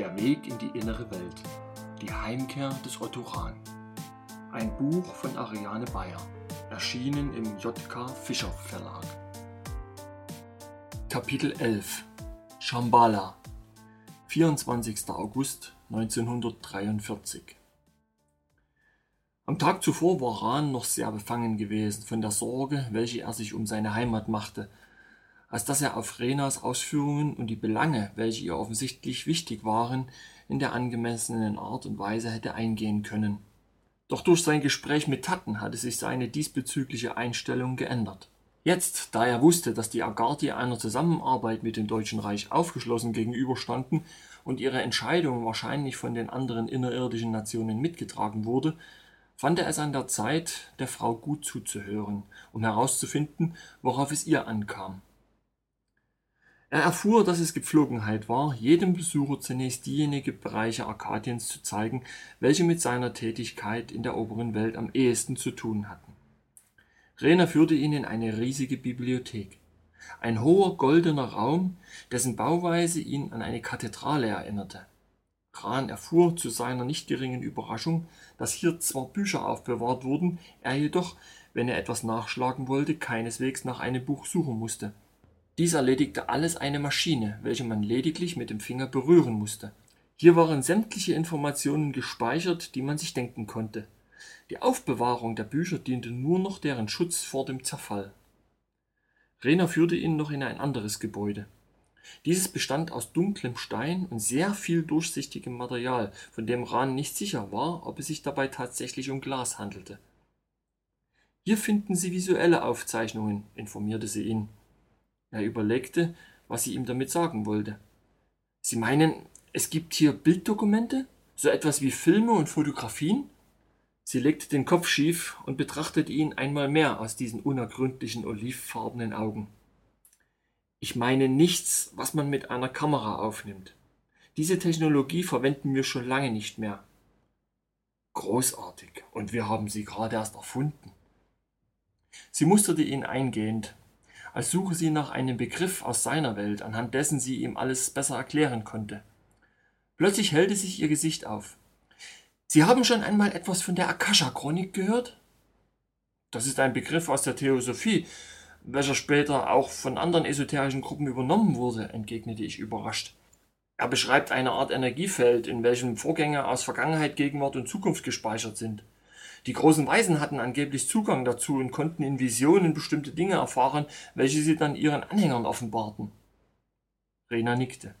Der Weg in die innere Welt. Die Heimkehr des Otto Rahn. Ein Buch von Ariane Bayer. Erschienen im JK Fischer Verlag. Kapitel 11 Shambhala 24. August 1943 Am Tag zuvor war Rahn noch sehr befangen gewesen von der Sorge, welche er sich um seine Heimat machte – als dass er auf Renas Ausführungen und die Belange, welche ihr offensichtlich wichtig waren, in der angemessenen Art und Weise hätte eingehen können. Doch durch sein Gespräch mit Tatten hatte sich seine diesbezügliche Einstellung geändert. Jetzt, da er wusste, dass die Agarthi einer Zusammenarbeit mit dem Deutschen Reich aufgeschlossen gegenüberstanden und ihre Entscheidung wahrscheinlich von den anderen innerirdischen Nationen mitgetragen wurde, fand er es an der Zeit, der Frau gut zuzuhören, um herauszufinden, worauf es ihr ankam. Er erfuhr, dass es Gepflogenheit war, jedem Besucher zunächst diejenigen Bereiche Arkadiens zu zeigen, welche mit seiner Tätigkeit in der oberen Welt am ehesten zu tun hatten. Rena führte ihn in eine riesige Bibliothek. Ein hoher goldener Raum, dessen Bauweise ihn an eine Kathedrale erinnerte. Kran erfuhr zu seiner nicht geringen Überraschung, dass hier zwar Bücher aufbewahrt wurden, er jedoch, wenn er etwas nachschlagen wollte, keineswegs nach einem Buch suchen musste dies erledigte alles eine Maschine, welche man lediglich mit dem Finger berühren musste. Hier waren sämtliche Informationen gespeichert, die man sich denken konnte. Die Aufbewahrung der Bücher diente nur noch deren Schutz vor dem Zerfall. Rena führte ihn noch in ein anderes Gebäude. Dieses bestand aus dunklem Stein und sehr viel durchsichtigem Material, von dem Rahn nicht sicher war, ob es sich dabei tatsächlich um Glas handelte. Hier finden Sie visuelle Aufzeichnungen, informierte sie ihn. Er überlegte, was sie ihm damit sagen wollte. Sie meinen, es gibt hier Bilddokumente? So etwas wie Filme und Fotografien? Sie legte den Kopf schief und betrachtete ihn einmal mehr aus diesen unergründlichen olivfarbenen Augen. Ich meine nichts, was man mit einer Kamera aufnimmt. Diese Technologie verwenden wir schon lange nicht mehr. Großartig, und wir haben sie gerade erst erfunden. Sie musterte ihn eingehend, als suche sie nach einem Begriff aus seiner Welt, anhand dessen sie ihm alles besser erklären konnte. Plötzlich hellte sich ihr Gesicht auf. Sie haben schon einmal etwas von der Akasha-Chronik gehört? Das ist ein Begriff aus der Theosophie, welcher später auch von anderen esoterischen Gruppen übernommen wurde, entgegnete ich überrascht. Er beschreibt eine Art Energiefeld, in welchem Vorgänge aus Vergangenheit, Gegenwart und Zukunft gespeichert sind. Die großen Weisen hatten angeblich Zugang dazu und konnten in Visionen bestimmte Dinge erfahren, welche sie dann ihren Anhängern offenbarten. Rena nickte.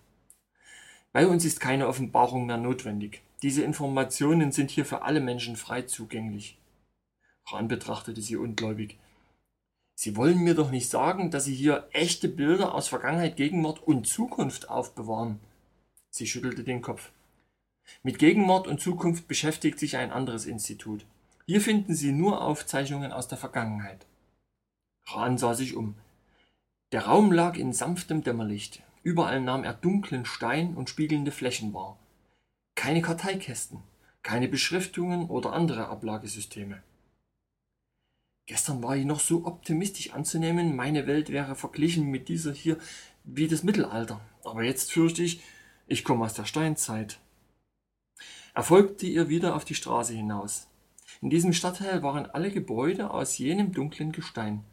Bei uns ist keine Offenbarung mehr notwendig. Diese Informationen sind hier für alle Menschen frei zugänglich. Ran betrachtete sie ungläubig. Sie wollen mir doch nicht sagen, dass Sie hier echte Bilder aus Vergangenheit, Gegenwart und Zukunft aufbewahren. Sie schüttelte den Kopf. Mit Gegenwart und Zukunft beschäftigt sich ein anderes Institut. Hier finden Sie nur Aufzeichnungen aus der Vergangenheit. Rahn sah sich um. Der Raum lag in sanftem Dämmerlicht. Überall nahm er dunklen Stein und spiegelnde Flächen wahr. Keine Karteikästen, keine Beschriftungen oder andere Ablagesysteme. Gestern war ich noch so optimistisch anzunehmen, meine Welt wäre verglichen mit dieser hier wie das Mittelalter. Aber jetzt fürchte ich, ich komme aus der Steinzeit. Er folgte ihr wieder auf die Straße hinaus. In diesem Stadtteil waren alle Gebäude aus jenem dunklen Gestein.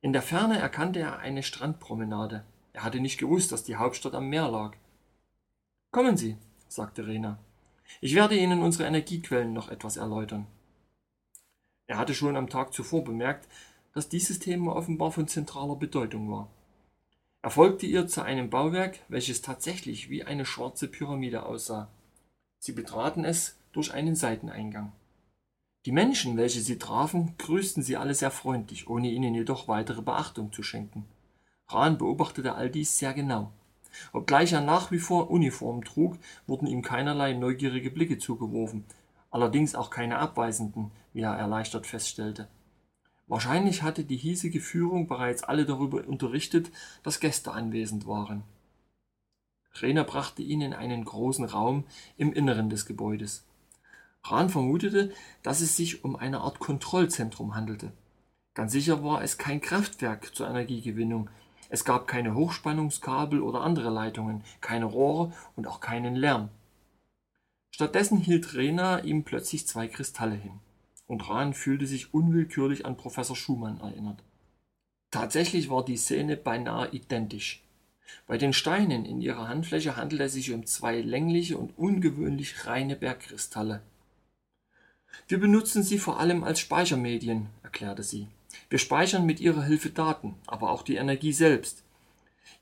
In der Ferne erkannte er eine Strandpromenade. Er hatte nicht gewusst, dass die Hauptstadt am Meer lag. Kommen Sie, sagte Rena. Ich werde Ihnen unsere Energiequellen noch etwas erläutern. Er hatte schon am Tag zuvor bemerkt, dass dieses Thema offenbar von zentraler Bedeutung war. Er folgte ihr zu einem Bauwerk, welches tatsächlich wie eine schwarze Pyramide aussah. Sie betraten es durch einen Seiteneingang. Die Menschen, welche sie trafen, grüßten sie alle sehr freundlich, ohne ihnen jedoch weitere Beachtung zu schenken. Rahn beobachtete all dies sehr genau. Obgleich er nach wie vor Uniform trug, wurden ihm keinerlei neugierige Blicke zugeworfen, allerdings auch keine abweisenden, wie er erleichtert feststellte. Wahrscheinlich hatte die hiesige Führung bereits alle darüber unterrichtet, dass Gäste anwesend waren. Rena brachte ihn in einen großen Raum im Inneren des Gebäudes. Rahn vermutete, dass es sich um eine Art Kontrollzentrum handelte. Ganz sicher war es kein Kraftwerk zur Energiegewinnung. Es gab keine Hochspannungskabel oder andere Leitungen, keine Rohre und auch keinen Lärm. Stattdessen hielt Rena ihm plötzlich zwei Kristalle hin, und Rahn fühlte sich unwillkürlich an Professor Schumann erinnert. Tatsächlich war die Szene beinahe identisch. Bei den Steinen in ihrer Handfläche handelt es sich um zwei längliche und ungewöhnlich reine Bergkristalle. Wir benutzen sie vor allem als Speichermedien, erklärte sie. Wir speichern mit ihrer Hilfe Daten, aber auch die Energie selbst.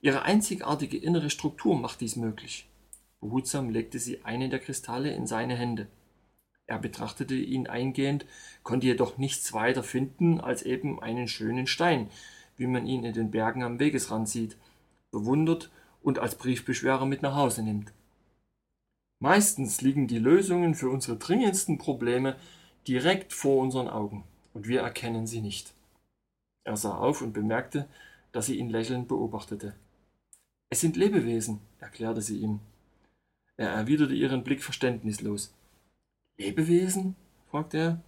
Ihre einzigartige innere Struktur macht dies möglich. Behutsam legte sie einen der Kristalle in seine Hände. Er betrachtete ihn eingehend, konnte jedoch nichts weiter finden als eben einen schönen Stein, wie man ihn in den Bergen am Wegesrand sieht, bewundert und als Briefbeschwerer mit nach Hause nimmt. Meistens liegen die Lösungen für unsere dringendsten Probleme direkt vor unseren Augen und wir erkennen sie nicht. Er sah auf und bemerkte, dass sie ihn lächelnd beobachtete. Es sind Lebewesen, erklärte sie ihm. Er erwiderte ihren Blick verständnislos. Lebewesen? fragte er.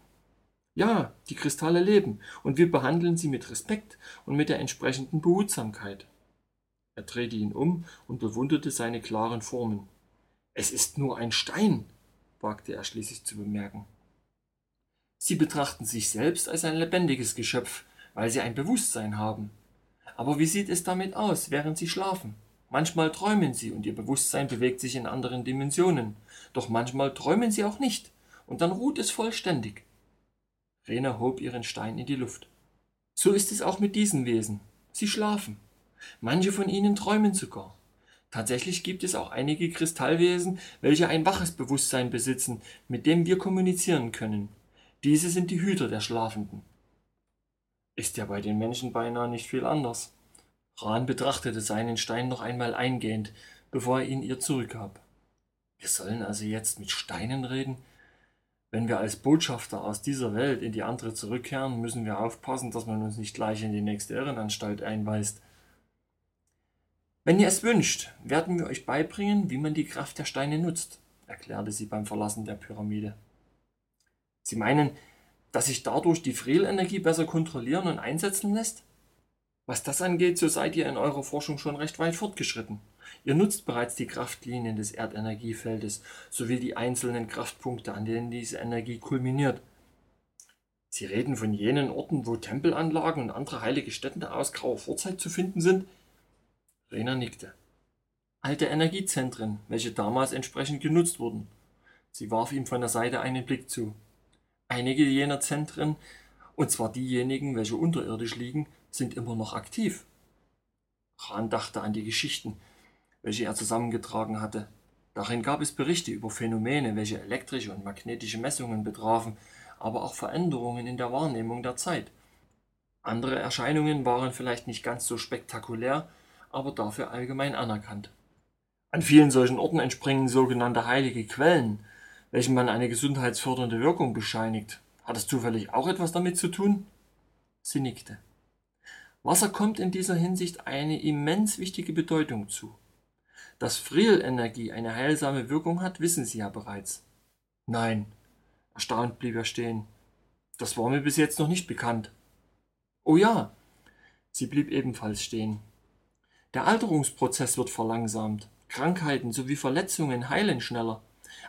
Ja, die Kristalle leben, und wir behandeln sie mit Respekt und mit der entsprechenden Behutsamkeit. Er drehte ihn um und bewunderte seine klaren Formen. Es ist nur ein Stein, wagte er schließlich zu bemerken. Sie betrachten sich selbst als ein lebendiges Geschöpf, weil sie ein Bewusstsein haben. Aber wie sieht es damit aus, während sie schlafen? Manchmal träumen sie und ihr Bewusstsein bewegt sich in anderen Dimensionen. Doch manchmal träumen sie auch nicht und dann ruht es vollständig. Rena hob ihren Stein in die Luft. So ist es auch mit diesen Wesen. Sie schlafen. Manche von ihnen träumen sogar. Tatsächlich gibt es auch einige Kristallwesen, welche ein waches Bewusstsein besitzen, mit dem wir kommunizieren können. Diese sind die Hüter der Schlafenden. Ist ja bei den Menschen beinahe nicht viel anders. Rahn betrachtete seinen Stein noch einmal eingehend, bevor er ihn ihr zurückgab. Wir sollen also jetzt mit Steinen reden? Wenn wir als Botschafter aus dieser Welt in die andere zurückkehren, müssen wir aufpassen, dass man uns nicht gleich in die nächste Irrenanstalt einweist. Wenn ihr es wünscht, werden wir euch beibringen, wie man die Kraft der Steine nutzt, erklärte sie beim Verlassen der Pyramide. Sie meinen, dass sich dadurch die Freelenergie besser kontrollieren und einsetzen lässt? Was das angeht, so seid ihr in eurer Forschung schon recht weit fortgeschritten. Ihr nutzt bereits die Kraftlinien des Erdenergiefeldes sowie die einzelnen Kraftpunkte, an denen diese Energie kulminiert. Sie reden von jenen Orten, wo Tempelanlagen und andere heilige Stätten aus grauer Vorzeit zu finden sind? Rena nickte. Alte Energiezentren, welche damals entsprechend genutzt wurden. Sie warf ihm von der Seite einen Blick zu. Einige jener Zentren, und zwar diejenigen, welche unterirdisch liegen, sind immer noch aktiv. Rahn dachte an die Geschichten, welche er zusammengetragen hatte. Darin gab es Berichte über Phänomene, welche elektrische und magnetische Messungen betrafen, aber auch Veränderungen in der Wahrnehmung der Zeit. Andere Erscheinungen waren vielleicht nicht ganz so spektakulär, aber dafür allgemein anerkannt. An vielen solchen Orten entspringen sogenannte heilige Quellen, welchen man eine gesundheitsfördernde Wirkung bescheinigt. Hat es zufällig auch etwas damit zu tun? Sie nickte. Wasser kommt in dieser Hinsicht eine immens wichtige Bedeutung zu. Dass Frielenergie eine heilsame Wirkung hat, wissen Sie ja bereits. Nein, erstaunt blieb er stehen. Das war mir bis jetzt noch nicht bekannt. Oh ja, sie blieb ebenfalls stehen. Der Alterungsprozess wird verlangsamt. Krankheiten sowie Verletzungen heilen schneller.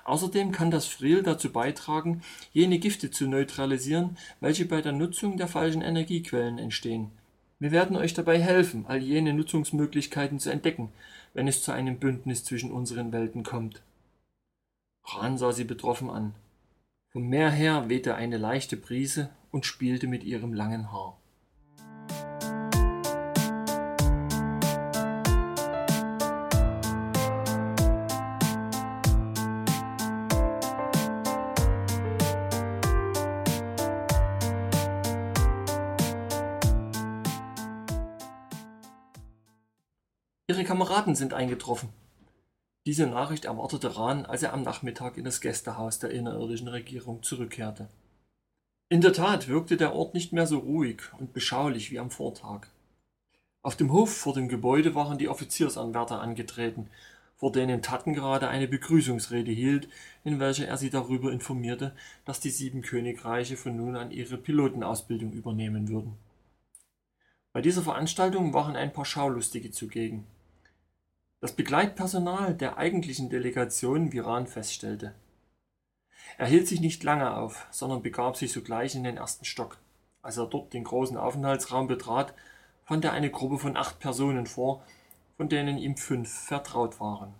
Außerdem kann das Friel dazu beitragen, jene Gifte zu neutralisieren, welche bei der Nutzung der falschen Energiequellen entstehen. Wir werden euch dabei helfen, all jene Nutzungsmöglichkeiten zu entdecken, wenn es zu einem Bündnis zwischen unseren Welten kommt. Ran sah sie betroffen an. Vom Meer her wehte eine leichte Brise und spielte mit ihrem langen Haar. Kameraden sind eingetroffen. Diese Nachricht erwartete Rahn, als er am Nachmittag in das Gästehaus der innerirdischen Regierung zurückkehrte. In der Tat wirkte der Ort nicht mehr so ruhig und beschaulich wie am Vortag. Auf dem Hof vor dem Gebäude waren die Offiziersanwärter angetreten, vor denen Tatten gerade eine Begrüßungsrede hielt, in welcher er sie darüber informierte, dass die sieben Königreiche von nun an ihre Pilotenausbildung übernehmen würden. Bei dieser Veranstaltung waren ein paar Schaulustige zugegen. Das Begleitpersonal der eigentlichen Delegation, wie Rahn feststellte. Er hielt sich nicht lange auf, sondern begab sich sogleich in den ersten Stock. Als er dort den großen Aufenthaltsraum betrat, fand er eine Gruppe von acht Personen vor, von denen ihm fünf vertraut waren.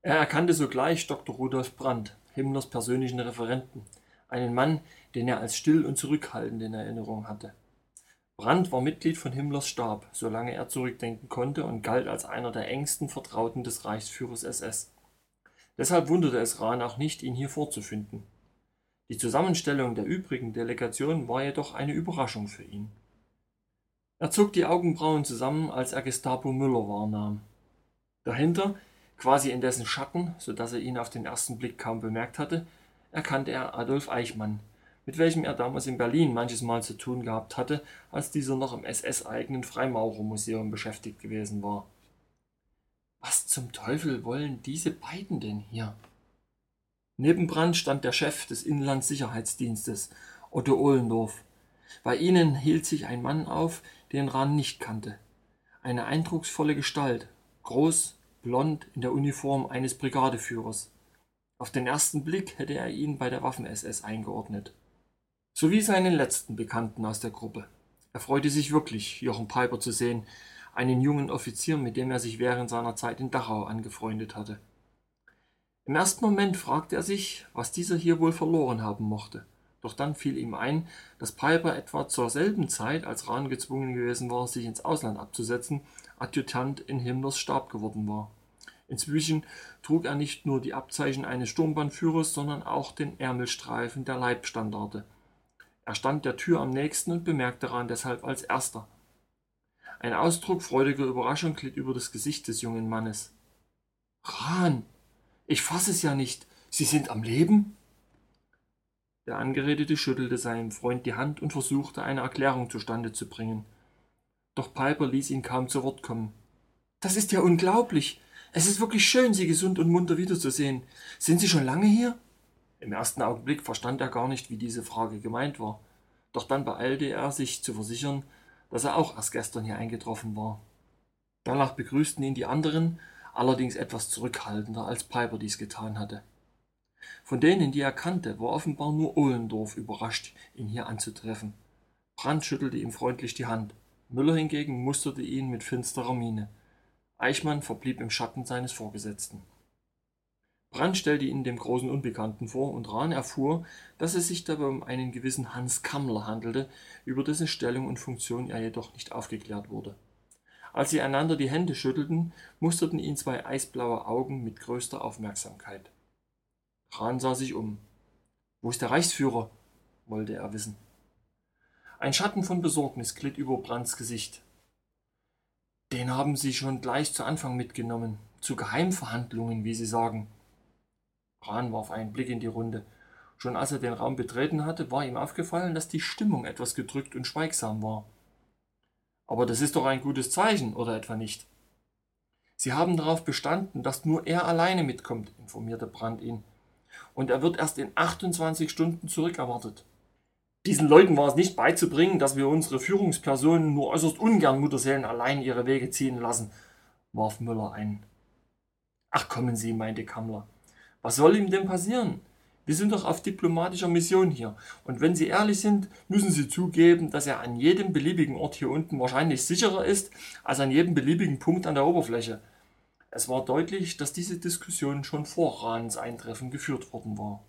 Er erkannte sogleich Dr. Rudolf Brandt, Himmlers persönlichen Referenten, einen Mann, den er als still und zurückhaltend in Erinnerung hatte. Brandt war Mitglied von Himmlers Stab, solange er zurückdenken konnte und galt als einer der engsten Vertrauten des Reichsführers SS. Deshalb wunderte es Rahn auch nicht, ihn hier vorzufinden. Die Zusammenstellung der übrigen Delegation war jedoch eine Überraschung für ihn. Er zog die Augenbrauen zusammen, als er Gestapo Müller wahrnahm. Dahinter Quasi in dessen Schatten, so dass er ihn auf den ersten Blick kaum bemerkt hatte, erkannte er Adolf Eichmann, mit welchem er damals in Berlin manches Mal zu tun gehabt hatte, als dieser noch im SS-eigenen Freimaurermuseum beschäftigt gewesen war. Was zum Teufel wollen diese beiden denn hier? Neben Brandt stand der Chef des Inlandssicherheitsdienstes, Otto Ohlendorf. Bei ihnen hielt sich ein Mann auf, den Rahn nicht kannte. Eine eindrucksvolle Gestalt, groß, blond in der Uniform eines Brigadeführers. Auf den ersten Blick hätte er ihn bei der Waffen-SS eingeordnet. Sowie seinen letzten Bekannten aus der Gruppe. Er freute sich wirklich, Jochen Piper zu sehen, einen jungen Offizier, mit dem er sich während seiner Zeit in Dachau angefreundet hatte. Im ersten Moment fragte er sich, was dieser hier wohl verloren haben mochte. Doch dann fiel ihm ein, dass Piper etwa zur selben Zeit, als Rahn gezwungen gewesen war, sich ins Ausland abzusetzen, Adjutant in Himmlers Stab geworden war. Inzwischen trug er nicht nur die Abzeichen eines Sturmbannführers, sondern auch den Ärmelstreifen der Leibstandarte. Er stand der Tür am nächsten und bemerkte Rahn deshalb als erster. Ein Ausdruck freudiger Überraschung glitt über das Gesicht des jungen Mannes. Rahn, ich fasse es ja nicht. Sie sind am Leben? Der Angeredete schüttelte seinem Freund die Hand und versuchte, eine Erklärung zustande zu bringen. Doch Piper ließ ihn kaum zu Wort kommen. Das ist ja unglaublich. Es ist wirklich schön, Sie gesund und munter wiederzusehen. Sind Sie schon lange hier? Im ersten Augenblick verstand er gar nicht, wie diese Frage gemeint war. Doch dann beeilte er sich zu versichern, dass er auch erst gestern hier eingetroffen war. Danach begrüßten ihn die anderen, allerdings etwas zurückhaltender, als Piper dies getan hatte. Von denen, die er kannte, war offenbar nur Ohlendorf überrascht, ihn hier anzutreffen. Brandt schüttelte ihm freundlich die Hand. Müller hingegen musterte ihn mit finsterer Miene. Eichmann verblieb im Schatten seines Vorgesetzten. Brandt stellte ihn dem großen Unbekannten vor, und Rahn erfuhr, dass es sich dabei um einen gewissen Hans Kammler handelte, über dessen Stellung und Funktion er jedoch nicht aufgeklärt wurde. Als sie einander die Hände schüttelten, musterten ihn zwei eisblaue Augen mit größter Aufmerksamkeit. Rahn sah sich um. Wo ist der Reichsführer? wollte er wissen. Ein Schatten von Besorgnis glitt über Brandts Gesicht. Den haben Sie schon gleich zu Anfang mitgenommen, zu Geheimverhandlungen, wie Sie sagen. Rahn warf einen Blick in die Runde. Schon als er den Raum betreten hatte, war ihm aufgefallen, dass die Stimmung etwas gedrückt und schweigsam war. Aber das ist doch ein gutes Zeichen, oder etwa nicht? Sie haben darauf bestanden, dass nur er alleine mitkommt, informierte Brandt ihn. Und er wird erst in 28 Stunden zurückerwartet. Diesen Leuten war es nicht beizubringen, dass wir unsere Führungspersonen nur äußerst ungern Mutterseelen allein ihre Wege ziehen lassen, warf Müller ein. Ach kommen Sie, meinte Kammler. Was soll ihm denn passieren? Wir sind doch auf diplomatischer Mission hier. Und wenn Sie ehrlich sind, müssen Sie zugeben, dass er an jedem beliebigen Ort hier unten wahrscheinlich sicherer ist als an jedem beliebigen Punkt an der Oberfläche. Es war deutlich, dass diese Diskussion schon vor Rahns Eintreffen geführt worden war.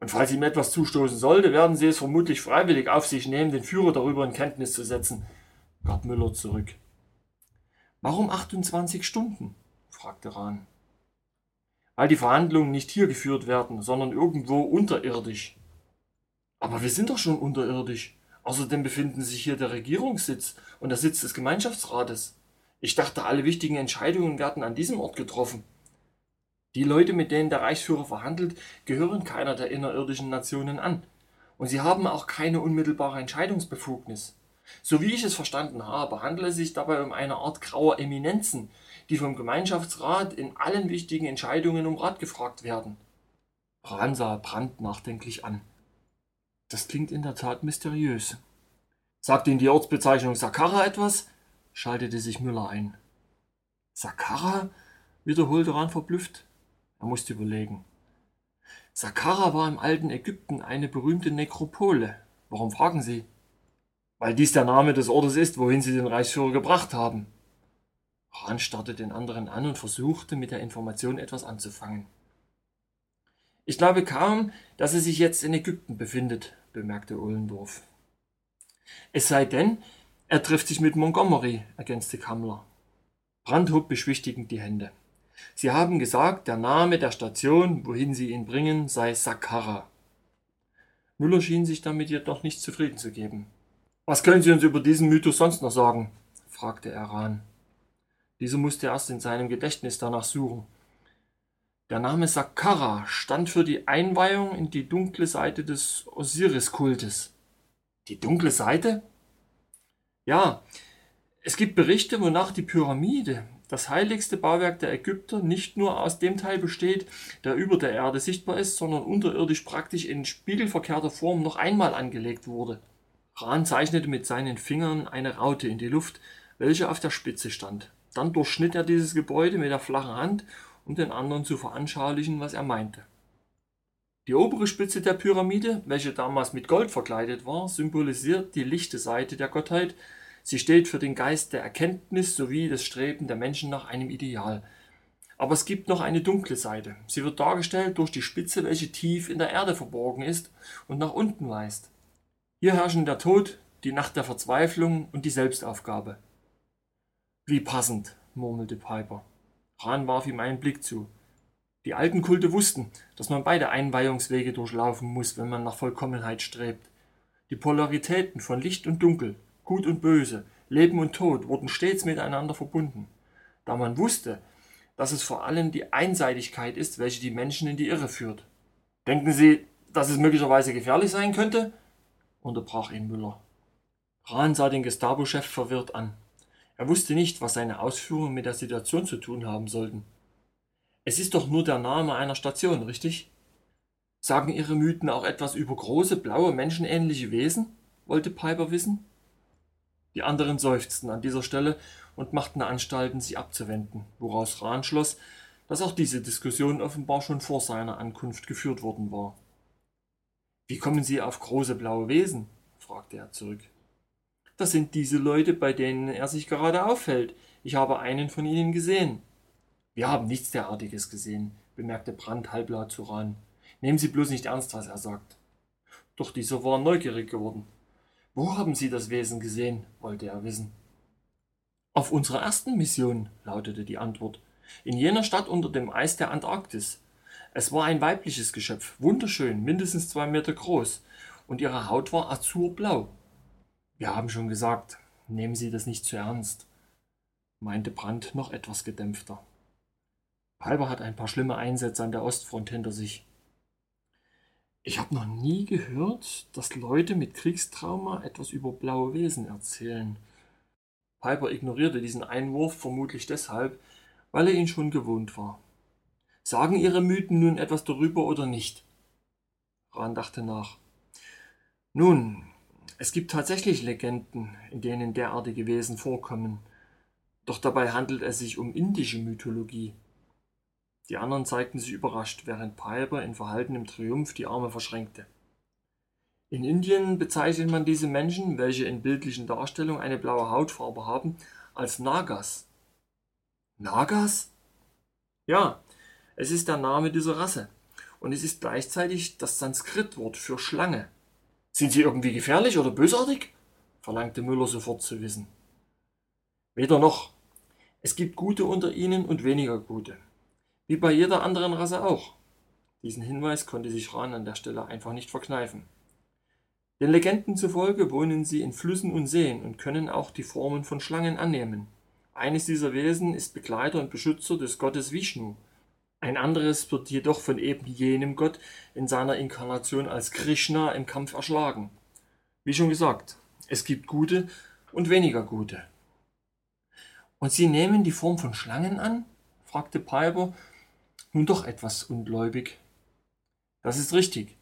Und falls ihm etwas zustoßen sollte, werden sie es vermutlich freiwillig auf sich nehmen, den Führer darüber in Kenntnis zu setzen, gab Müller zurück. Warum 28 Stunden? fragte Rahn. Weil die Verhandlungen nicht hier geführt werden, sondern irgendwo unterirdisch. Aber wir sind doch schon unterirdisch. Außerdem befinden sich hier der Regierungssitz und der Sitz des Gemeinschaftsrates. Ich dachte, alle wichtigen Entscheidungen werden an diesem Ort getroffen. Die Leute, mit denen der Reichsführer verhandelt, gehören keiner der innerirdischen Nationen an. Und sie haben auch keine unmittelbare Entscheidungsbefugnis. So wie ich es verstanden habe, handelt es sich dabei um eine Art grauer Eminenzen, die vom Gemeinschaftsrat in allen wichtigen Entscheidungen um Rat gefragt werden. Bran sah Brandt nachdenklich an. Das klingt in der Tat mysteriös. Sagt Ihnen die Ortsbezeichnung Sakkara etwas? schaltete sich Müller ein. Sakkara? wiederholte Rahn verblüfft. Er musste überlegen. Sakkara war im alten Ägypten eine berühmte Nekropole. Warum fragen Sie? Weil dies der Name des Ortes ist, wohin Sie den Reichsführer gebracht haben. Rahn starrte den anderen an und versuchte, mit der Information etwas anzufangen. Ich glaube kaum, dass er sich jetzt in Ägypten befindet, bemerkte Ohlendorf. Es sei denn, er trifft sich mit Montgomery, ergänzte Kammler. Brandt hob beschwichtigend die Hände. Sie haben gesagt, der Name der Station, wohin Sie ihn bringen, sei Sakkara. Müller schien sich damit jedoch nicht zufrieden zu geben. Was können Sie uns über diesen Mythos sonst noch sagen? fragte er Rahn. Dieser musste erst in seinem Gedächtnis danach suchen. Der Name Sakkara stand für die Einweihung in die dunkle Seite des Osiris-Kultes. Die dunkle Seite? Ja, es gibt Berichte, wonach die Pyramide, das heiligste Bauwerk der Ägypter, nicht nur aus dem Teil besteht, der über der Erde sichtbar ist, sondern unterirdisch praktisch in spiegelverkehrter Form noch einmal angelegt wurde. Rahn zeichnete mit seinen Fingern eine Raute in die Luft, welche auf der Spitze stand. Dann durchschnitt er dieses Gebäude mit der flachen Hand, um den anderen zu veranschaulichen, was er meinte. Die obere Spitze der Pyramide, welche damals mit Gold verkleidet war, symbolisiert die lichte Seite der Gottheit. Sie steht für den Geist der Erkenntnis sowie das Streben der Menschen nach einem Ideal. Aber es gibt noch eine dunkle Seite. Sie wird dargestellt durch die Spitze, welche tief in der Erde verborgen ist und nach unten weist. Hier herrschen der Tod, die Nacht der Verzweiflung und die Selbstaufgabe. Wie passend, murmelte Piper. Rahn warf ihm einen Blick zu. Die alten Kulte wussten, dass man beide Einweihungswege durchlaufen muss, wenn man nach Vollkommenheit strebt. Die Polaritäten von Licht und Dunkel, Gut und Böse, Leben und Tod wurden stets miteinander verbunden. Da man wusste, dass es vor allem die Einseitigkeit ist, welche die Menschen in die Irre führt. Denken Sie, dass es möglicherweise gefährlich sein könnte? unterbrach ihn Müller. Rahn sah den Gestapo-Chef verwirrt an. Er wusste nicht, was seine Ausführungen mit der Situation zu tun haben sollten. Es ist doch nur der Name einer Station, richtig? Sagen Ihre Mythen auch etwas über große, blaue, menschenähnliche Wesen? wollte Piper wissen. Die anderen seufzten an dieser Stelle und machten Anstalten, sie abzuwenden, woraus Rahn schloss, dass auch diese Diskussion offenbar schon vor seiner Ankunft geführt worden war. Wie kommen Sie auf große blaue Wesen? fragte er zurück. Das sind diese Leute, bei denen er sich gerade aufhält. Ich habe einen von ihnen gesehen. Wir haben nichts derartiges gesehen, bemerkte Brandt halblaut zu Rahn. Nehmen Sie bloß nicht ernst, was er sagt. Doch dieser war neugierig geworden. Wo haben Sie das Wesen gesehen? wollte er wissen. Auf unserer ersten Mission, lautete die Antwort. In jener Stadt unter dem Eis der Antarktis. Es war ein weibliches Geschöpf, wunderschön, mindestens zwei Meter groß, und ihre Haut war azurblau. Wir haben schon gesagt, nehmen Sie das nicht zu ernst, meinte Brandt noch etwas gedämpfter. Palber hat ein paar schlimme Einsätze an der Ostfront hinter sich. Ich habe noch nie gehört, dass Leute mit Kriegstrauma etwas über blaue Wesen erzählen. Piper ignorierte diesen Einwurf vermutlich deshalb, weil er ihn schon gewohnt war. Sagen Ihre Mythen nun etwas darüber oder nicht? Rahn dachte nach. Nun, es gibt tatsächlich Legenden, in denen derartige Wesen vorkommen, doch dabei handelt es sich um indische Mythologie. Die anderen zeigten sich überrascht, während Piper in verhaltenem Triumph die Arme verschränkte. In Indien bezeichnet man diese Menschen, welche in bildlichen Darstellungen eine blaue Hautfarbe haben, als Nagas. Nagas? Ja, es ist der Name dieser Rasse und es ist gleichzeitig das Sanskritwort für Schlange. Sind sie irgendwie gefährlich oder bösartig? verlangte Müller sofort zu wissen. Weder noch. Es gibt gute unter ihnen und weniger gute. Wie bei jeder anderen Rasse auch. Diesen Hinweis konnte sich Rahn an der Stelle einfach nicht verkneifen. Den Legenden zufolge wohnen sie in Flüssen und Seen und können auch die Formen von Schlangen annehmen. Eines dieser Wesen ist Begleiter und Beschützer des Gottes Vishnu, ein anderes wird jedoch von eben jenem Gott in seiner Inkarnation als Krishna im Kampf erschlagen. Wie schon gesagt, es gibt gute und weniger gute. Und sie nehmen die Form von Schlangen an? fragte Piper, nun doch etwas ungläubig. Das ist richtig.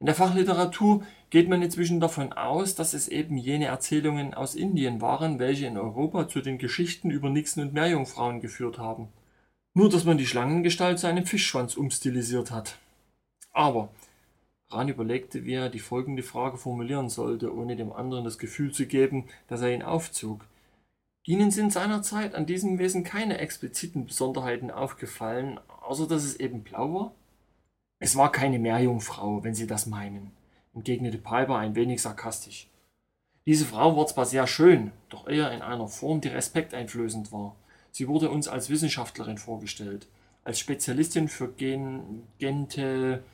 In der Fachliteratur geht man inzwischen davon aus, dass es eben jene Erzählungen aus Indien waren, welche in Europa zu den Geschichten über Nixen und Meerjungfrauen geführt haben. Nur, dass man die Schlangengestalt zu einem Fischschwanz umstilisiert hat. Aber Rahn überlegte, wie er die folgende Frage formulieren sollte, ohne dem anderen das Gefühl zu geben, dass er ihn aufzog. Ihnen sind seinerzeit an diesem Wesen keine expliziten Besonderheiten aufgefallen, außer dass es eben blau war? Es war keine Meerjungfrau, wenn Sie das meinen, entgegnete Piper ein wenig sarkastisch. Diese Frau war zwar sehr schön, doch eher in einer Form, die respekteinflößend war. Sie wurde uns als Wissenschaftlerin vorgestellt, als Spezialistin für Gen Gente.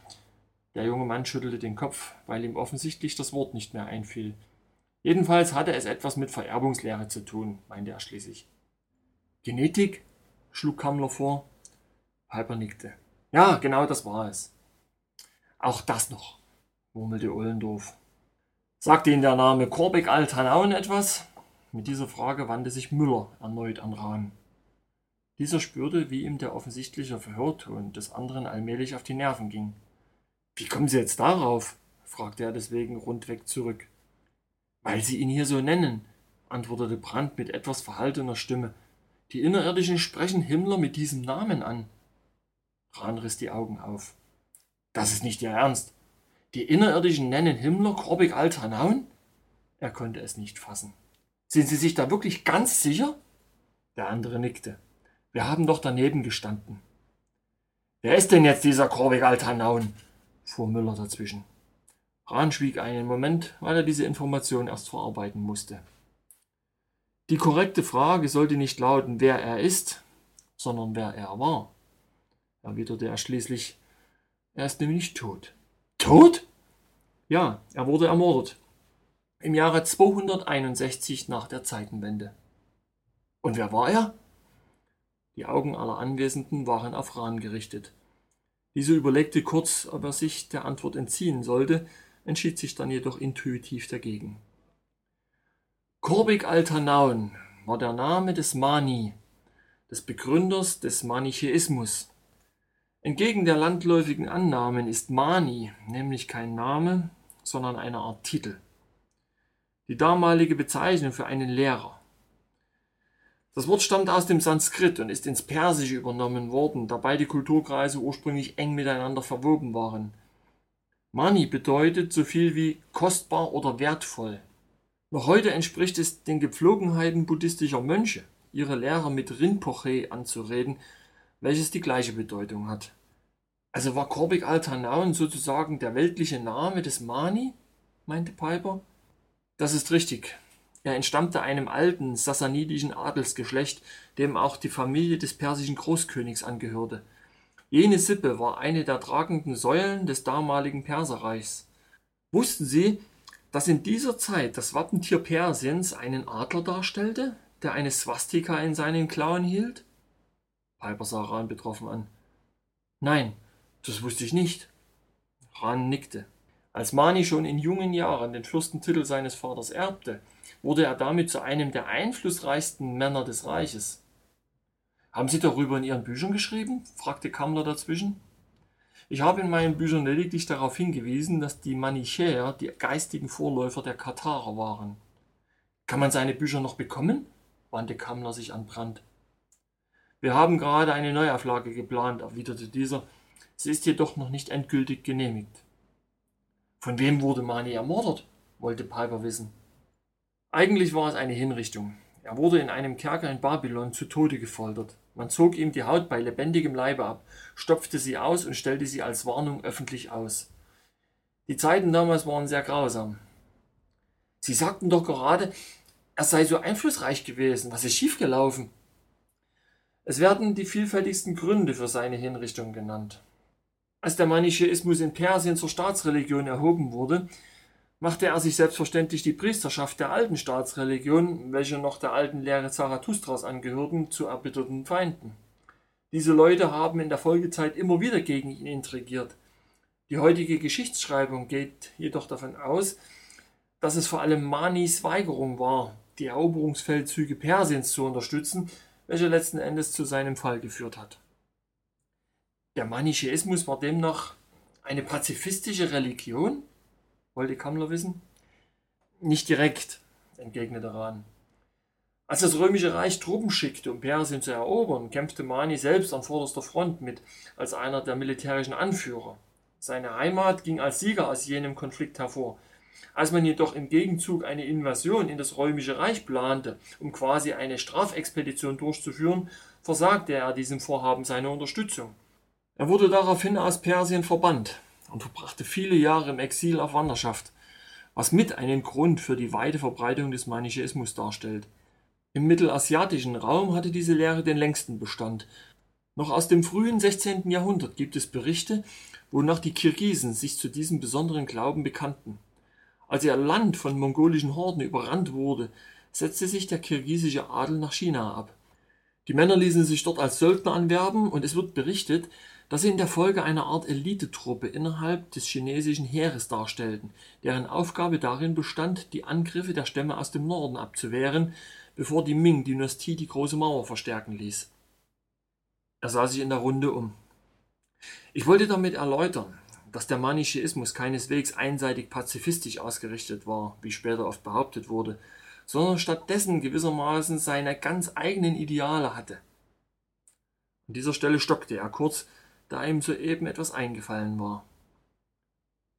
Der junge Mann schüttelte den Kopf, weil ihm offensichtlich das Wort nicht mehr einfiel. Jedenfalls hatte es etwas mit Vererbungslehre zu tun, meinte er schließlich. Genetik? schlug Kammler vor. Piper nickte. Ja, genau das war es. Auch das noch, murmelte Ollendorf. Sagte Ihnen der Name Korbeck Altanauen etwas? Mit dieser Frage wandte sich Müller erneut an Rahn. Dieser spürte, wie ihm der offensichtliche Verhörton des anderen allmählich auf die Nerven ging. Wie kommen Sie jetzt darauf? fragte er deswegen rundweg zurück. Weil Sie ihn hier so nennen, antwortete Brandt mit etwas verhaltener Stimme. Die Innerirdischen sprechen Himmler mit diesem Namen an. Rahn riss die Augen auf. Das ist nicht Ihr Ernst. Die Innerirdischen nennen Himmler Korbig Altanaun? Er konnte es nicht fassen. Sind Sie sich da wirklich ganz sicher? Der andere nickte. Wir haben doch daneben gestanden. Wer ist denn jetzt dieser Korbig Altanaun? fuhr Müller dazwischen. Rahn schwieg einen Moment, weil er diese Information erst verarbeiten musste. Die korrekte Frage sollte nicht lauten, wer er ist, sondern wer er war, erwiderte er schließlich er ist nämlich tot. Tot? Ja, er wurde ermordet. Im Jahre 261 nach der Zeitenwende. Und wer war er? Die Augen aller Anwesenden waren auf Rahn gerichtet. Dieser überlegte kurz, ob er sich der Antwort entziehen sollte, entschied sich dann jedoch intuitiv dagegen. Korbik Altanaun war der Name des Mani, des Begründers des Manichäismus, Entgegen der landläufigen Annahmen ist Mani nämlich kein Name, sondern eine Art Titel. Die damalige Bezeichnung für einen Lehrer. Das Wort stammt aus dem Sanskrit und ist ins Persische übernommen worden, da beide Kulturkreise ursprünglich eng miteinander verwoben waren. Mani bedeutet so viel wie kostbar oder wertvoll. Noch heute entspricht es den Gepflogenheiten buddhistischer Mönche, ihre Lehrer mit Rinpoche anzureden, welches die gleiche Bedeutung hat. Also war Corbig Altanaun sozusagen der weltliche Name des Mani? meinte Piper. Das ist richtig. Er entstammte einem alten sassanidischen Adelsgeschlecht, dem auch die Familie des persischen Großkönigs angehörte. Jene Sippe war eine der tragenden Säulen des damaligen Perserreichs. Wussten Sie, dass in dieser Zeit das Wappentier Persiens einen Adler darstellte, der eine Swastika in seinen Klauen hielt? Piper sah Ran betroffen an. Nein, das wusste ich nicht. Ran nickte. Als Mani schon in jungen Jahren den Fürstentitel seines Vaters erbte, wurde er damit zu einem der einflussreichsten Männer des Reiches. Haben Sie darüber in Ihren Büchern geschrieben? fragte Kammler dazwischen. Ich habe in meinen Büchern lediglich darauf hingewiesen, dass die Manichäer die geistigen Vorläufer der Katharer waren. Kann man seine Bücher noch bekommen? wandte Kammler sich an Brandt. Wir haben gerade eine Neuauflage geplant, erwiderte dieser. Sie ist jedoch noch nicht endgültig genehmigt. Von wem wurde Mani ermordet? wollte Piper wissen. Eigentlich war es eine Hinrichtung. Er wurde in einem Kerker in Babylon zu Tode gefoltert. Man zog ihm die Haut bei lebendigem Leibe ab, stopfte sie aus und stellte sie als Warnung öffentlich aus. Die Zeiten damals waren sehr grausam. Sie sagten doch gerade, er sei so einflussreich gewesen. Was ist schiefgelaufen? Es werden die vielfältigsten Gründe für seine Hinrichtung genannt. Als der Manichäismus in Persien zur Staatsreligion erhoben wurde, machte er sich selbstverständlich die Priesterschaft der alten Staatsreligion, welche noch der alten Lehre Zarathustras angehörten, zu erbitterten Feinden. Diese Leute haben in der Folgezeit immer wieder gegen ihn intrigiert. Die heutige Geschichtsschreibung geht jedoch davon aus, dass es vor allem Manis Weigerung war, die Eroberungsfeldzüge Persiens zu unterstützen welcher letzten Endes zu seinem Fall geführt hat. Der Manichäismus war demnach Eine pazifistische Religion? wollte Kammler wissen. Nicht direkt, entgegnete Rahn. Als das römische Reich Truppen schickte, um Persien zu erobern, kämpfte Mani selbst an vorderster Front mit, als einer der militärischen Anführer. Seine Heimat ging als Sieger aus jenem Konflikt hervor. Als man jedoch im Gegenzug eine Invasion in das römische Reich plante, um quasi eine Strafexpedition durchzuführen, versagte er diesem Vorhaben seine Unterstützung. Er wurde daraufhin aus Persien verbannt und verbrachte viele Jahre im Exil auf Wanderschaft, was mit einen Grund für die weite Verbreitung des Manichäismus darstellt. Im mittelasiatischen Raum hatte diese Lehre den längsten Bestand. Noch aus dem frühen 16. Jahrhundert gibt es Berichte, wonach die Kirgisen sich zu diesem besonderen Glauben bekannten. Als ihr Land von mongolischen Horden überrannt wurde, setzte sich der kirgisische Adel nach China ab. Die Männer ließen sich dort als Söldner anwerben und es wird berichtet, dass sie in der Folge eine Art Elitetruppe innerhalb des chinesischen Heeres darstellten, deren Aufgabe darin bestand, die Angriffe der Stämme aus dem Norden abzuwehren, bevor die Ming-Dynastie die Große Mauer verstärken ließ. Er sah sich in der Runde um. Ich wollte damit erläutern, dass der Manichäismus keineswegs einseitig pazifistisch ausgerichtet war, wie später oft behauptet wurde, sondern stattdessen gewissermaßen seine ganz eigenen Ideale hatte. An dieser Stelle stockte er kurz, da ihm soeben etwas eingefallen war.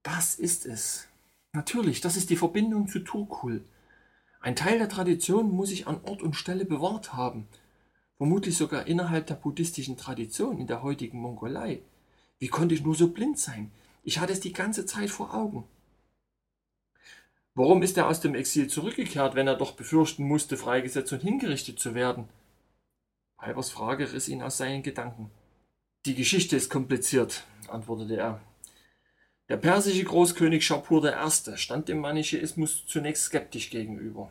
Das ist es. Natürlich, das ist die Verbindung zu Turkul. Ein Teil der Tradition muss sich an Ort und Stelle bewahrt haben, vermutlich sogar innerhalb der buddhistischen Tradition in der heutigen Mongolei. Wie konnte ich nur so blind sein? Ich hatte es die ganze Zeit vor Augen. Warum ist er aus dem Exil zurückgekehrt, wenn er doch befürchten musste, freigesetzt und hingerichtet zu werden? Halbers Frage riss ihn aus seinen Gedanken. Die Geschichte ist kompliziert, antwortete er. Der persische Großkönig Schapur I. stand dem Manichäismus zunächst skeptisch gegenüber.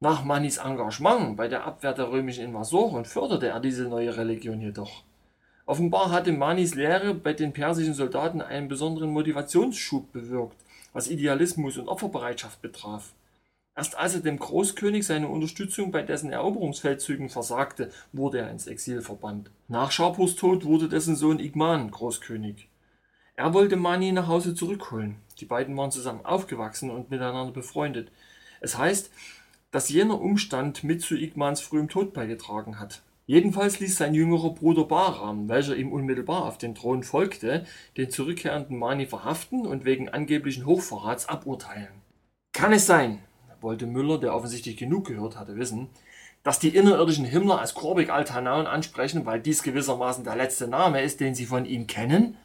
Nach Manis Engagement bei der Abwehr der römischen Invasoren förderte er diese neue Religion jedoch. Offenbar hatte Manis Lehre bei den persischen Soldaten einen besonderen Motivationsschub bewirkt, was Idealismus und Opferbereitschaft betraf. Erst als er dem Großkönig seine Unterstützung bei dessen Eroberungsfeldzügen versagte, wurde er ins Exil verbannt. Nach Schapurs Tod wurde dessen Sohn Igman Großkönig. Er wollte Mani nach Hause zurückholen. Die beiden waren zusammen aufgewachsen und miteinander befreundet. Es heißt, dass jener Umstand mit zu Igmans frühem Tod beigetragen hat. Jedenfalls ließ sein jüngerer Bruder Bahram, welcher ihm unmittelbar auf den Thron folgte, den zurückkehrenden Mani verhaften und wegen angeblichen Hochverrats aburteilen. Kann es sein, wollte Müller, der offensichtlich genug gehört hatte, wissen, dass die innerirdischen Himmler als Korbik Altanaun ansprechen, weil dies gewissermaßen der letzte Name ist, den sie von ihm kennen?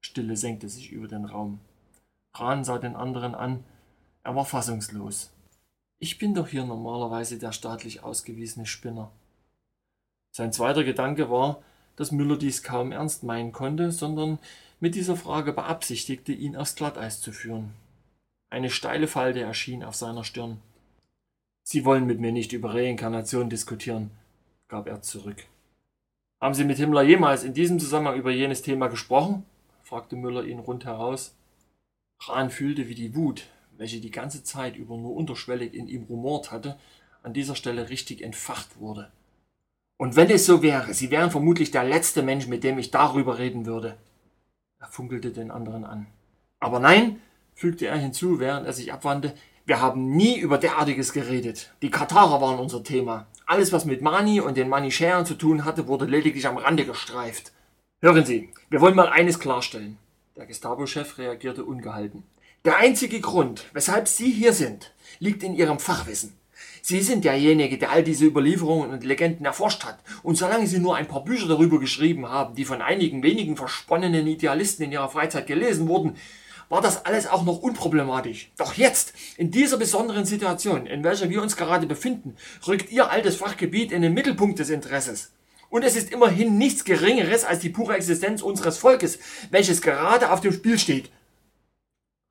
Stille senkte sich über den Raum. Rahn sah den anderen an. Er war fassungslos. Ich bin doch hier normalerweise der staatlich ausgewiesene Spinner. Sein zweiter Gedanke war, dass Müller dies kaum ernst meinen konnte, sondern mit dieser Frage beabsichtigte, ihn aufs Glatteis zu führen. Eine steile Falte erschien auf seiner Stirn. Sie wollen mit mir nicht über Reinkarnation diskutieren, gab er zurück. Haben Sie mit Himmler jemals in diesem Zusammenhang über jenes Thema gesprochen? fragte Müller ihn rundheraus. Rahn fühlte, wie die Wut, welche die ganze Zeit über nur unterschwellig in ihm rumort hatte, an dieser Stelle richtig entfacht wurde. Und wenn es so wäre, Sie wären vermutlich der letzte Mensch, mit dem ich darüber reden würde. Er funkelte den anderen an. Aber nein, fügte er hinzu, während er sich abwandte, wir haben nie über derartiges geredet. Die Katarer waren unser Thema. Alles, was mit Mani und den Manichäern zu tun hatte, wurde lediglich am Rande gestreift. Hören Sie, wir wollen mal eines klarstellen. Der Gestapo-Chef reagierte ungehalten. Der einzige Grund, weshalb Sie hier sind, liegt in Ihrem Fachwissen. Sie sind derjenige, der all diese Überlieferungen und Legenden erforscht hat. Und solange Sie nur ein paar Bücher darüber geschrieben haben, die von einigen wenigen versponnenen Idealisten in ihrer Freizeit gelesen wurden, war das alles auch noch unproblematisch. Doch jetzt, in dieser besonderen Situation, in welcher wir uns gerade befinden, rückt Ihr altes Fachgebiet in den Mittelpunkt des Interesses. Und es ist immerhin nichts Geringeres als die pure Existenz unseres Volkes, welches gerade auf dem Spiel steht.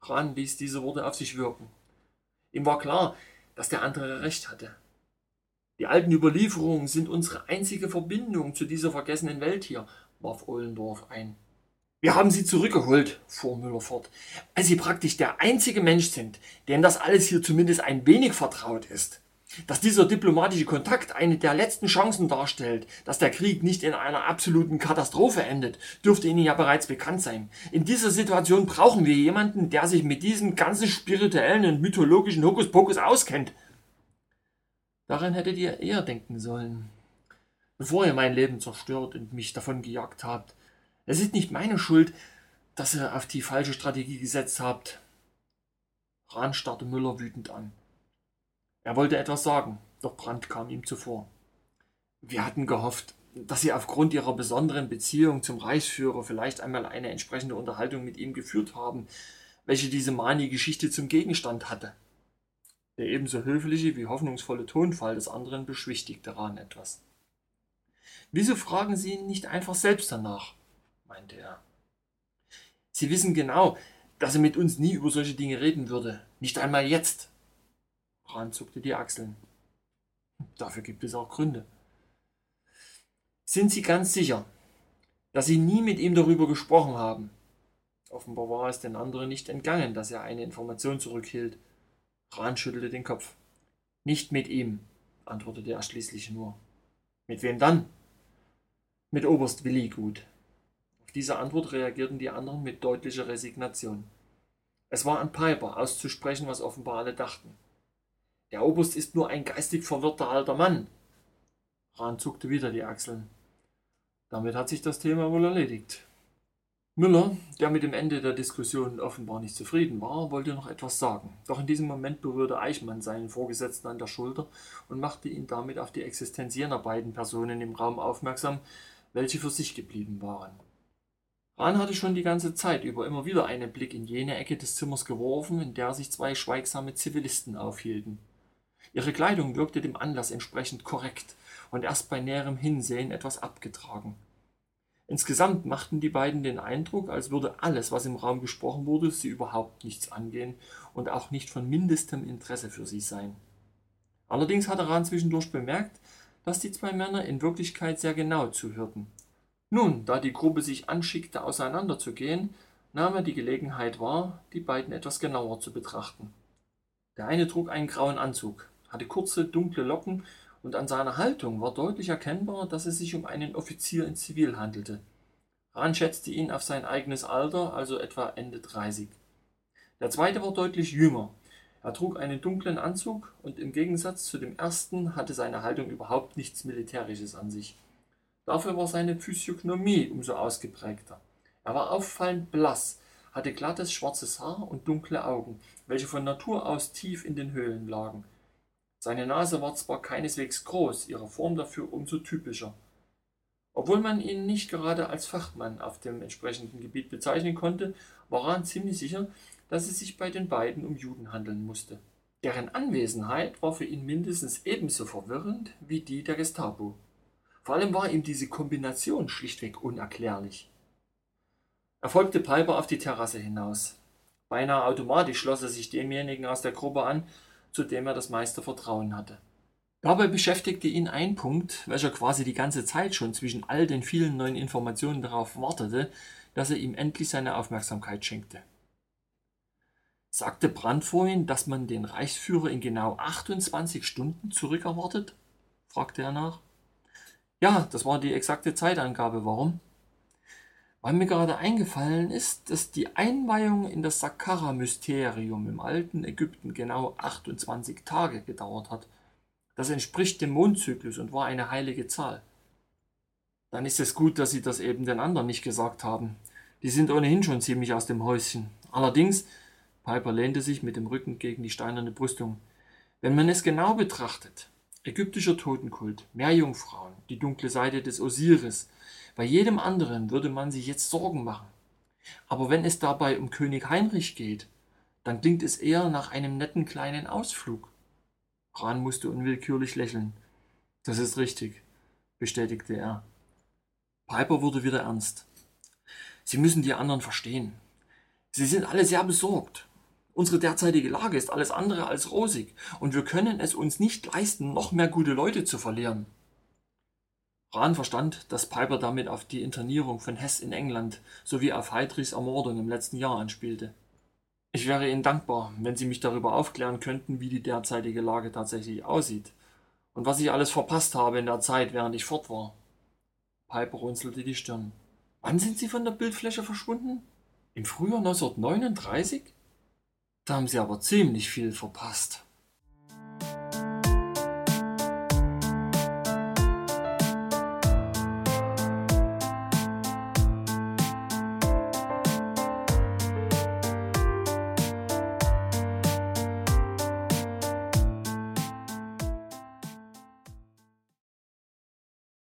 Ran ließ diese Worte auf sich wirken. Ihm war klar, dass der andere recht hatte. Die alten Überlieferungen sind unsere einzige Verbindung zu dieser vergessenen Welt hier, warf Ohlendorf ein. Wir haben sie zurückgeholt, fuhr Müller fort, weil sie praktisch der einzige Mensch sind, dem das alles hier zumindest ein wenig vertraut ist. Dass dieser diplomatische Kontakt eine der letzten Chancen darstellt, dass der Krieg nicht in einer absoluten Katastrophe endet, dürfte Ihnen ja bereits bekannt sein. In dieser Situation brauchen wir jemanden, der sich mit diesem ganzen spirituellen und mythologischen Hokuspokus auskennt. Daran hättet ihr eher denken sollen, bevor ihr mein Leben zerstört und mich davon gejagt habt. Es ist nicht meine Schuld, dass ihr auf die falsche Strategie gesetzt habt. Rahn starrte Müller wütend an. Er wollte etwas sagen, doch Brandt kam ihm zuvor. Wir hatten gehofft, dass Sie aufgrund Ihrer besonderen Beziehung zum Reichsführer vielleicht einmal eine entsprechende Unterhaltung mit ihm geführt haben, welche diese Mani-Geschichte zum Gegenstand hatte. Der ebenso höfliche wie hoffnungsvolle Tonfall des anderen beschwichtigte Rahn etwas. Wieso fragen Sie ihn nicht einfach selbst danach? Meinte er. Sie wissen genau, dass er mit uns nie über solche Dinge reden würde, nicht einmal jetzt. Bran zuckte die Achseln. Dafür gibt es auch Gründe. Sind Sie ganz sicher, dass Sie nie mit ihm darüber gesprochen haben? Offenbar war es den anderen nicht entgangen, dass er eine Information zurückhielt. Rahn schüttelte den Kopf. Nicht mit ihm, antwortete er schließlich nur. Mit wem dann? Mit Oberst Willigut. Diese Antwort reagierten die anderen mit deutlicher Resignation. Es war an Piper auszusprechen, was offenbar alle dachten. Der Oberst ist nur ein geistig verwirrter alter Mann. Rahn zuckte wieder die Achseln. Damit hat sich das Thema wohl erledigt. Müller, der mit dem Ende der Diskussion offenbar nicht zufrieden war, wollte noch etwas sagen. Doch in diesem Moment berührte Eichmann seinen Vorgesetzten an der Schulter und machte ihn damit auf die Existenz jener beiden Personen im Raum aufmerksam, welche für sich geblieben waren. Rahn hatte schon die ganze Zeit über immer wieder einen Blick in jene Ecke des Zimmers geworfen, in der sich zwei schweigsame Zivilisten aufhielten. Ihre Kleidung wirkte dem Anlass entsprechend korrekt und erst bei näherem Hinsehen etwas abgetragen. Insgesamt machten die beiden den Eindruck, als würde alles, was im Raum gesprochen wurde, sie überhaupt nichts angehen und auch nicht von mindestem Interesse für sie sein. Allerdings hatte Rahn zwischendurch bemerkt, dass die zwei Männer in Wirklichkeit sehr genau zuhörten. Nun, da die Gruppe sich anschickte, auseinanderzugehen, nahm er die Gelegenheit wahr, die beiden etwas genauer zu betrachten. Der eine trug einen grauen Anzug, hatte kurze, dunkle Locken und an seiner Haltung war deutlich erkennbar, dass es sich um einen Offizier in Zivil handelte. Rahn schätzte ihn auf sein eigenes Alter, also etwa Ende 30. Der zweite war deutlich jünger. Er trug einen dunklen Anzug und im Gegensatz zu dem ersten hatte seine Haltung überhaupt nichts Militärisches an sich. Dafür war seine Physiognomie umso ausgeprägter. Er war auffallend blass, hatte glattes schwarzes Haar und dunkle Augen, welche von Natur aus tief in den Höhlen lagen. Seine Nase war zwar keineswegs groß, ihre Form dafür umso typischer. Obwohl man ihn nicht gerade als Fachmann auf dem entsprechenden Gebiet bezeichnen konnte, war er ziemlich sicher, dass es sich bei den beiden um Juden handeln musste. Deren Anwesenheit war für ihn mindestens ebenso verwirrend wie die der Gestapo. Vor allem war ihm diese Kombination schlichtweg unerklärlich. Er folgte Piper auf die Terrasse hinaus. Beinahe automatisch schloss er sich demjenigen aus der Gruppe an, zu dem er das meiste Vertrauen hatte. Dabei beschäftigte ihn ein Punkt, welcher quasi die ganze Zeit schon zwischen all den vielen neuen Informationen darauf wartete, dass er ihm endlich seine Aufmerksamkeit schenkte. Sagte Brandt vorhin, dass man den Reichsführer in genau 28 Stunden zurückerwartet? fragte er nach. Ja, das war die exakte Zeitangabe. Warum? weil mir gerade eingefallen ist, dass die Einweihung in das Saqqara-Mysterium im alten Ägypten genau 28 Tage gedauert hat. Das entspricht dem Mondzyklus und war eine heilige Zahl. Dann ist es gut, dass Sie das eben den anderen nicht gesagt haben. Die sind ohnehin schon ziemlich aus dem Häuschen. Allerdings, Piper lehnte sich mit dem Rücken gegen die steinerne Brüstung, wenn man es genau betrachtet, ägyptischer Totenkult, Meerjungfrauen, die dunkle Seite des Osiris, bei jedem anderen würde man sich jetzt Sorgen machen. Aber wenn es dabei um König Heinrich geht, dann klingt es eher nach einem netten kleinen Ausflug. Bran musste unwillkürlich lächeln. Das ist richtig, bestätigte er. Piper wurde wieder ernst. Sie müssen die anderen verstehen. Sie sind alle sehr besorgt. Unsere derzeitige Lage ist alles andere als rosig, und wir können es uns nicht leisten, noch mehr gute Leute zu verlieren. Rahn verstand, dass Piper damit auf die Internierung von Hess in England sowie auf Heydrichs Ermordung im letzten Jahr anspielte. Ich wäre Ihnen dankbar, wenn Sie mich darüber aufklären könnten, wie die derzeitige Lage tatsächlich aussieht und was ich alles verpasst habe in der Zeit, während ich fort war. Piper runzelte die Stirn. Wann sind Sie von der Bildfläche verschwunden? Im Frühjahr 1939? Da haben Sie aber ziemlich viel verpasst.